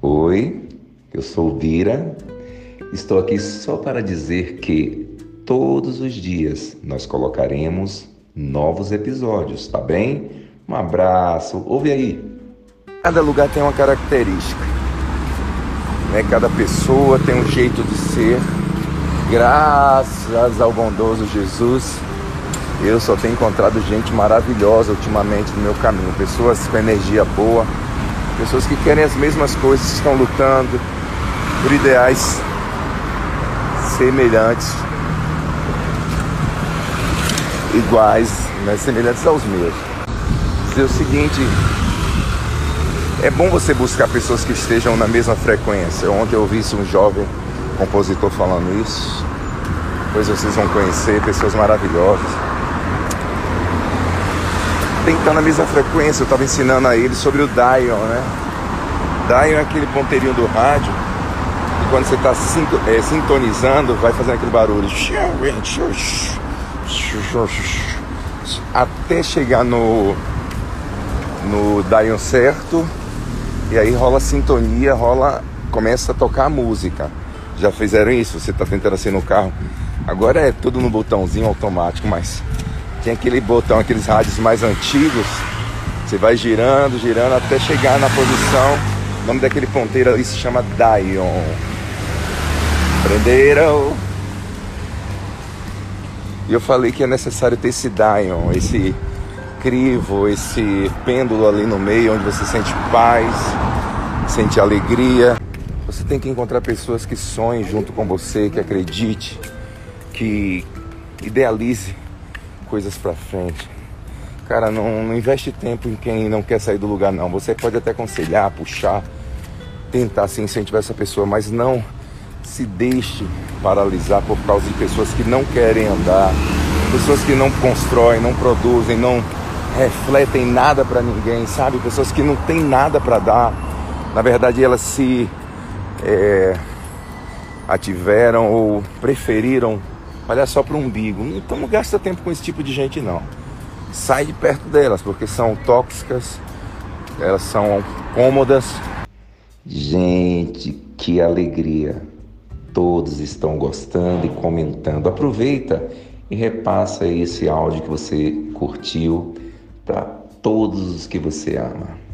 Oi, eu sou Vira. Estou aqui só para dizer que todos os dias nós colocaremos novos episódios, tá bem? Um abraço, ouve aí. Cada lugar tem uma característica, né? Cada pessoa tem um jeito de ser. Graças ao bondoso Jesus, eu só tenho encontrado gente maravilhosa ultimamente no meu caminho, pessoas com energia boa, pessoas que querem as mesmas coisas, estão lutando por ideais semelhantes, iguais, né, semelhantes aos meus. Dizer o seguinte, é bom você buscar pessoas que estejam na mesma frequência. Ontem eu ouvi um jovem compositor falando isso. Depois vocês vão conhecer pessoas maravilhosas. Tem que estar na mesma frequência. Eu estava ensinando a ele sobre o Dion, né? Dion é aquele ponteirinho do rádio e quando você está é, sintonizando, vai fazendo aquele barulho até chegar no no Dion certo e aí rola sintonia, rola começa a tocar a música. Já fizeram isso? Você está tentando assim no carro? Agora é tudo no botãozinho automático, mas tem aquele botão, aqueles rádios mais antigos. Você vai girando, girando até chegar na posição. O nome daquele ponteiro ali se chama Dion. Prenderam. E eu falei que é necessário ter esse Dion, esse crivo, esse pêndulo ali no meio, onde você sente paz, sente alegria. Você tem que encontrar pessoas que sonhem junto com você, que acredite, que idealize coisas para frente. Cara, não, não investe tempo em quem não quer sair do lugar, não. Você pode até aconselhar, puxar, tentar assim, incentivar essa pessoa, mas não se deixe paralisar por causa de pessoas que não querem andar, pessoas que não constroem, não produzem, não refletem nada para ninguém, sabe? Pessoas que não têm nada para dar. Na verdade, elas se é, ativeram ou preferiram olhar só para o umbigo. Então não gasta tempo com esse tipo de gente não. Sai de perto delas, porque são tóxicas, elas são cômodas. Gente, que alegria! Todos estão gostando e comentando. Aproveita e repassa esse áudio que você curtiu para todos os que você ama.